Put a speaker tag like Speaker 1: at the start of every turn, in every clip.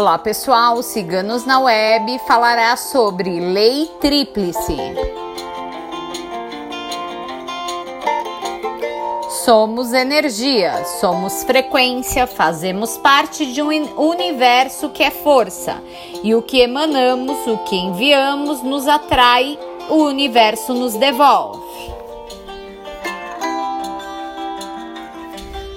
Speaker 1: Olá pessoal, Ciganos na Web falará sobre Lei Tríplice. Somos energia, somos frequência, fazemos parte de um universo que é força. E o que emanamos, o que enviamos, nos atrai, o universo nos devolve.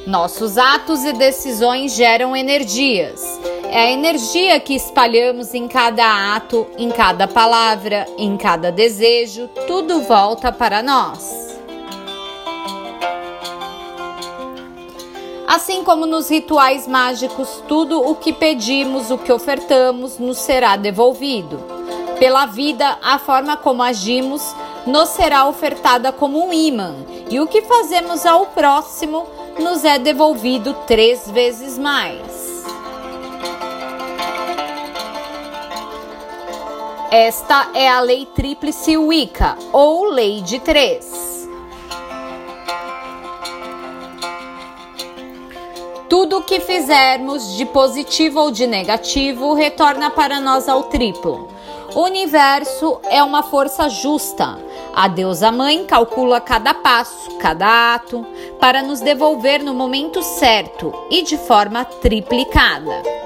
Speaker 1: Nossos atos e decisões geram energias. É a energia que espalhamos em cada ato, em cada palavra, em cada desejo, tudo volta para nós. Assim como nos rituais mágicos, tudo o que pedimos, o que ofertamos, nos será devolvido. Pela vida, a forma como agimos nos será ofertada como um imã, e o que fazemos ao próximo nos é devolvido três vezes mais. Esta é a Lei Tríplice Wicca, ou Lei de Três. Tudo o que fizermos de positivo ou de negativo retorna para nós ao triplo. O universo é uma força justa. A deusa mãe calcula cada passo, cada ato, para nos devolver no momento certo e de forma triplicada.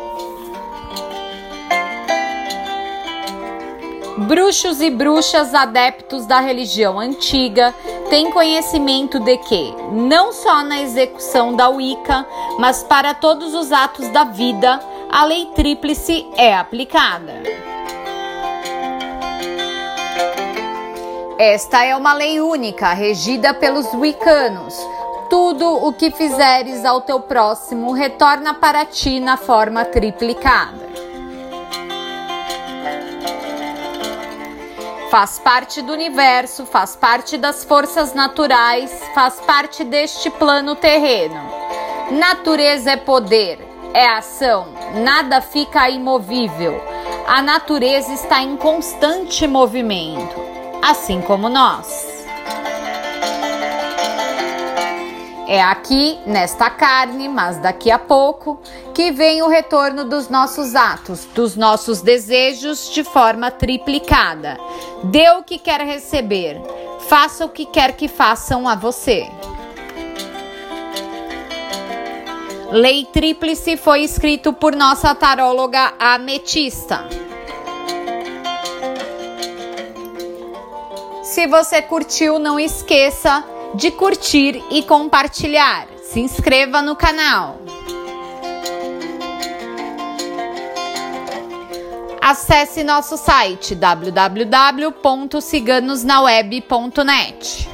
Speaker 1: Bruxos e bruxas adeptos da religião antiga têm conhecimento de que, não só na execução da Wicca, mas para todos os atos da vida, a lei tríplice é aplicada. Esta é uma lei única, regida pelos wiccanos. Tudo o que fizeres ao teu próximo retorna para ti na forma triplicada. Faz parte do universo, faz parte das forças naturais, faz parte deste plano terreno. Natureza é poder, é ação, nada fica imovível. A natureza está em constante movimento, assim como nós. É aqui, nesta carne, mas daqui a pouco, que vem o retorno dos nossos atos, dos nossos desejos de forma triplicada. Dê o que quer receber, faça o que quer que façam a você. Lei Tríplice foi escrito por nossa taróloga Ametista. Se você curtiu, não esqueça de curtir e compartilhar. Se inscreva no canal. Acesse nosso site www.ciganosnaweb.net.